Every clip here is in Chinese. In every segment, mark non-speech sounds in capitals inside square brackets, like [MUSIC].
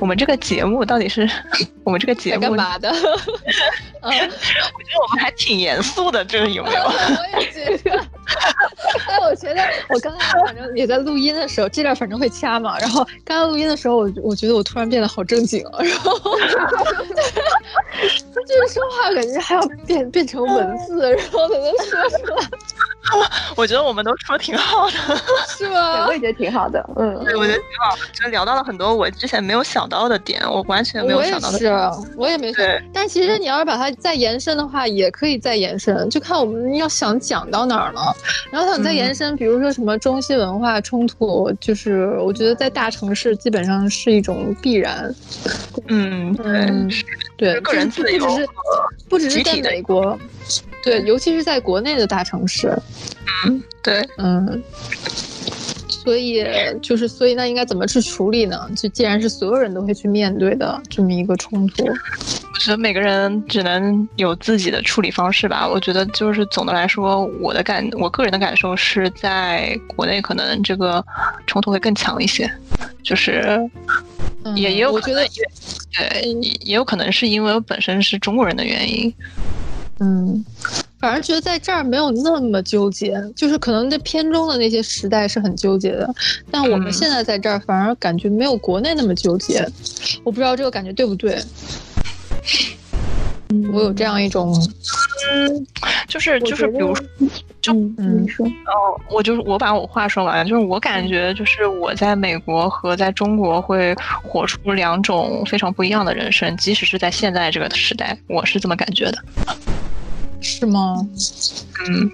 我们这个节目到底是我们这个节目干嘛 [LAUGHS] 的？[LAUGHS] 嗯，我觉得我们还挺严肃的，这个有没有？[LAUGHS] 我也觉得。哎，我觉得我刚刚反正也在录音的时候，这段反正会掐嘛。然后刚刚录音的时候，我我觉得我突然变得好正经了，然后就是说话感觉还要变变成文字，然后才能说出来。[LAUGHS] 我觉得我们都说挺好的，[LAUGHS] 是吗？我也觉得挺好的，嗯，对，我觉得挺好的，就聊到了很多我之前没有想到的点，我完全没有想到的。是，我也没想。但其实你要是把它再延伸的话，也可以再延伸，就看我们要想讲到哪儿了。然后想再延伸，比如说什么中西文化冲突，就是我觉得在大城市基本上是一种必然。嗯，对，对，个人自由，不只是不只是在美国。对，尤其是在国内的大城市，嗯，对，嗯，所以就是，所以那应该怎么去处理呢？就既然是所有人都会去面对的这么一个冲突，我觉得每个人只能有自己的处理方式吧。我觉得就是总的来说，我的感，我个人的感受是在国内可能这个冲突会更强一些，就是也也有可能，对，也有可能是因为我本身是中国人的原因。嗯，反而觉得在这儿没有那么纠结，就是可能这片中的那些时代是很纠结的，但我们现在在这儿反而感觉没有国内那么纠结，我不知道这个感觉对不对。嗯我有这样一种，嗯，就是就是，比如说，就嗯，说哦，我就是我把我话说完，就是我感觉就是我在美国和在中国会活出两种非常不一样的人生，即使是在现在这个时代，我是这么感觉的。是吗？嗯，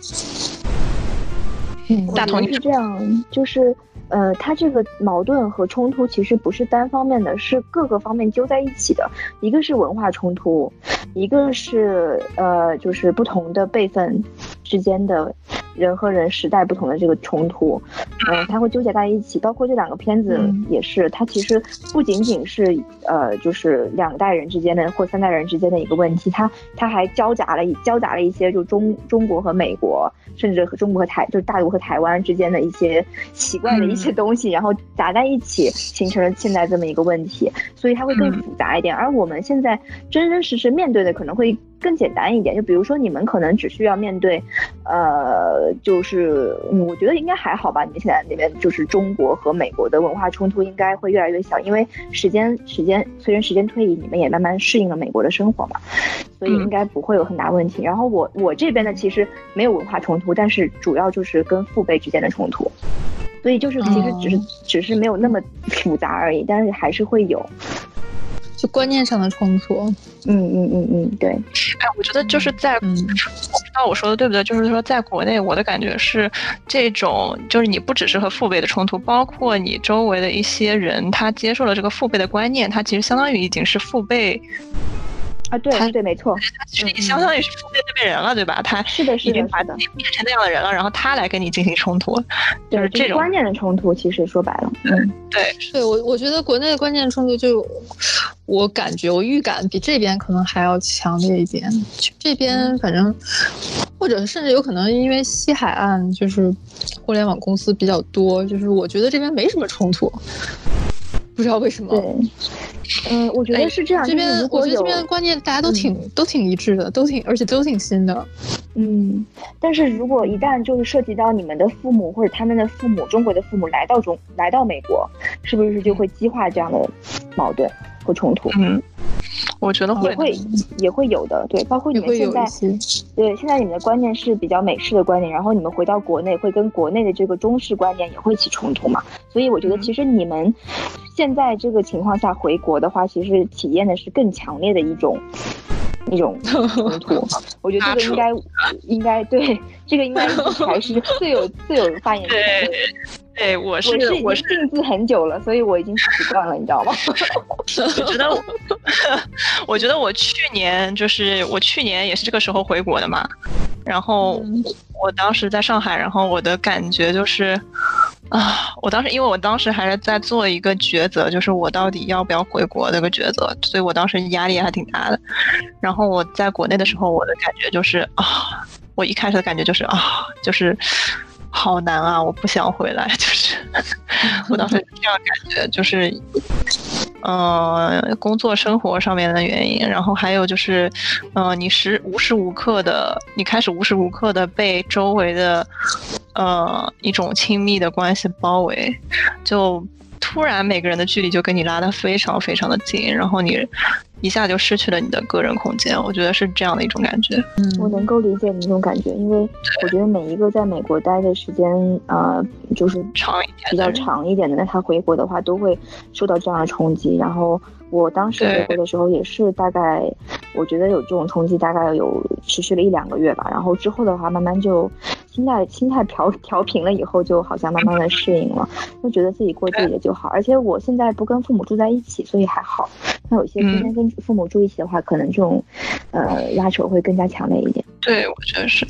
嗯，大同是这样，就是呃，它这个矛盾和冲突其实不是单方面的，是各个方面揪在一起的。一个是文化冲突，一个是呃，就是不同的辈分之间的。人和人时代不同的这个冲突，嗯，它会纠结在一起。包括这两个片子也是，它其实不仅仅是呃，就是两代人之间的或三代人之间的一个问题，它它还交杂了交杂了一些就中中国和美国，甚至和中国和台就是大陆和台湾之间的一些奇怪的一些东西，然后杂在一起，形成了现在这么一个问题。所以它会更复杂一点。而我们现在真真实实面对的可能会。更简单一点，就比如说你们可能只需要面对，呃，就是我觉得应该还好吧。你们现在那边就是中国和美国的文化冲突应该会越来越小，因为时间时间随着时间推移，你们也慢慢适应了美国的生活嘛，所以应该不会有很大问题。然后我我这边呢，其实没有文化冲突，但是主要就是跟父辈之间的冲突，所以就是其实只是只是没有那么复杂而已，但是还是会有。观念上的冲突，嗯嗯嗯嗯，对。哎，我觉得就是在，我不知道我说的对不对，就是说在国内，我的感觉是，这种就是你不只是和父辈的冲突，包括你周围的一些人，他接受了这个父辈的观念，他其实相当于已经是父辈。啊，对对，没错，他其实也相当于是父辈那辈人了，对吧？他是的，是的，的，变成那样的人了，然后他来跟你进行冲突，就是这种观念的冲突。其实说白了，嗯，对，对我我觉得国内的观念冲突，就我感觉我预感比这边可能还要强烈一点。这边反正，或者甚至有可能因为西海岸就是互联网公司比较多，就是我觉得这边没什么冲突。不知道为什么。对，嗯，我觉得是这样。这边我觉得这边的观念大家都挺都挺一致的，都挺而且都挺新的。嗯，但是如果一旦就是涉及到你们的父母或者他们的父母，中国的父母来到中来到美国，是不是就会激化这样的矛盾和冲突？嗯。我觉得也会也会有的，对，包括你们现在，对，现在你们的观念是比较美式的观念，然后你们回到国内会跟国内的这个中式观念也会起冲突嘛？所以我觉得其实你们现在这个情况下回国的话，其实体验的是更强烈的一种一种 [LAUGHS] 冲突。我觉得这个应该应该对这个应该还是最有最有发言权。对，我是我是定制很久了，所以我已经习惯了，你知道吗？我觉得我，[LAUGHS] 我觉得我去年就是我去年也是这个时候回国的嘛，然后我当时在上海，然后我的感觉就是啊，我当时因为我当时还是在做一个抉择，就是我到底要不要回国这个抉择，所以我当时压力还挺大的。然后我在国内的时候，我的感觉就是啊，我一开始的感觉就是啊，就是。好难啊！我不想回来，就是我当时这样感觉，就是，嗯，工作生活上面的原因，然后还有就是，呃，你时无时无刻的，你开始无时无刻的被周围的，呃，一种亲密的关系包围，就突然每个人的距离就跟你拉得非常非常的近，然后你。一下就失去了你的个人空间，我觉得是这样的一种感觉。嗯，我能够理解你那种感觉，因为我觉得每一个在美国待的时间，呃，就是长一点、比较长一点的，那他回国的话都会受到这样的冲击。然后我当时回国的时候也是大概，我觉得有这种冲击，大概有持续了一两个月吧。然后之后的话，慢慢就。心态心态调调平了以后，就好像慢慢的适应了，就觉得自己过自己的就好。而且我现在不跟父母住在一起，所以还好。那有些天天跟父母住一起的话，可能这种，呃，拉扯会更加强烈一点。对，我觉得是。